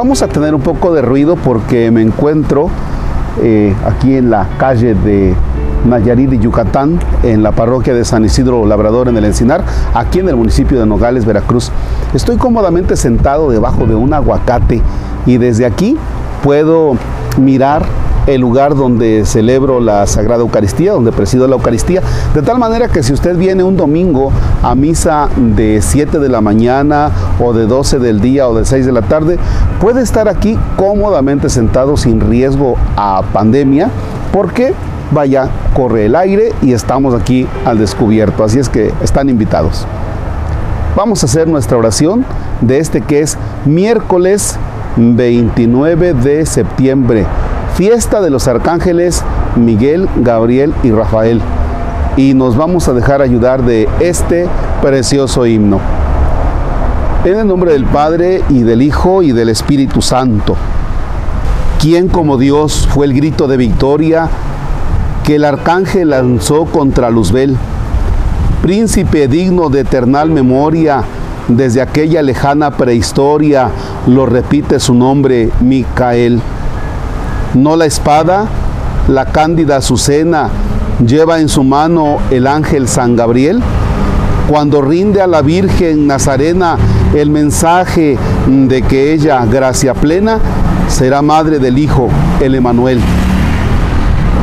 Vamos a tener un poco de ruido porque me encuentro eh, aquí en la calle de Nayarit y Yucatán, en la parroquia de San Isidro Labrador en el Encinar, aquí en el municipio de Nogales, Veracruz. Estoy cómodamente sentado debajo de un aguacate y desde aquí puedo mirar el lugar donde celebro la Sagrada Eucaristía, donde presido la Eucaristía, de tal manera que si usted viene un domingo a misa de 7 de la mañana o de 12 del día o de 6 de la tarde, puede estar aquí cómodamente sentado sin riesgo a pandemia, porque vaya, corre el aire y estamos aquí al descubierto, así es que están invitados. Vamos a hacer nuestra oración de este que es miércoles 29 de septiembre fiesta de los arcángeles Miguel, Gabriel y Rafael. Y nos vamos a dejar ayudar de este precioso himno. En el nombre del Padre y del Hijo y del Espíritu Santo. ¿Quién como Dios fue el grito de victoria que el arcángel lanzó contra Luzbel? Príncipe digno de eternal memoria, desde aquella lejana prehistoria, lo repite su nombre, Micael no la espada, la cándida Azucena lleva en su mano el ángel San Gabriel. Cuando rinde a la Virgen Nazarena el mensaje de que ella, gracia plena, será madre del Hijo, el Emanuel.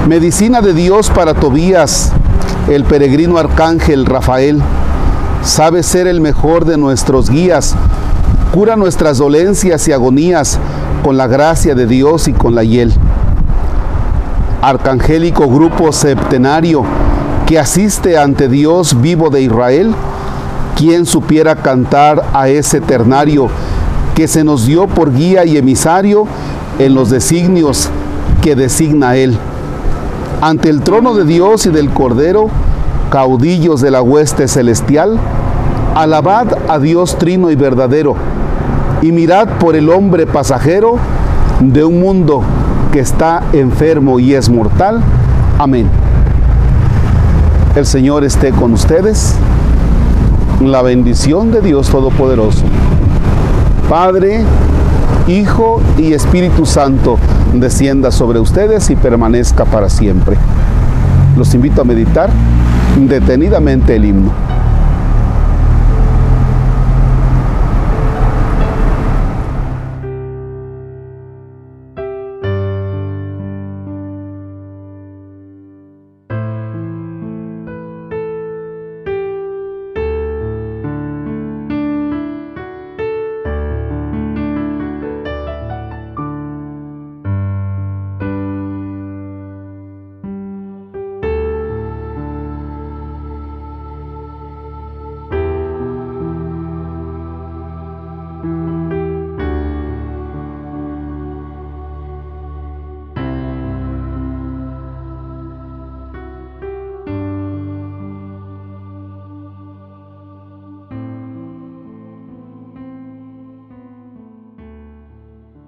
Medicina de Dios para Tobías, el peregrino arcángel Rafael. Sabe ser el mejor de nuestros guías. Cura nuestras dolencias y agonías con la gracia de Dios y con la hiel. Arcangélico grupo septenario que asiste ante Dios vivo de Israel, quien supiera cantar a ese ternario que se nos dio por guía y emisario en los designios que designa Él. Ante el trono de Dios y del Cordero, caudillos de la hueste celestial, alabad a Dios trino y verdadero y mirad por el hombre pasajero de un mundo que está enfermo y es mortal. Amén. El Señor esté con ustedes. La bendición de Dios Todopoderoso, Padre, Hijo y Espíritu Santo, descienda sobre ustedes y permanezca para siempre. Los invito a meditar detenidamente el himno.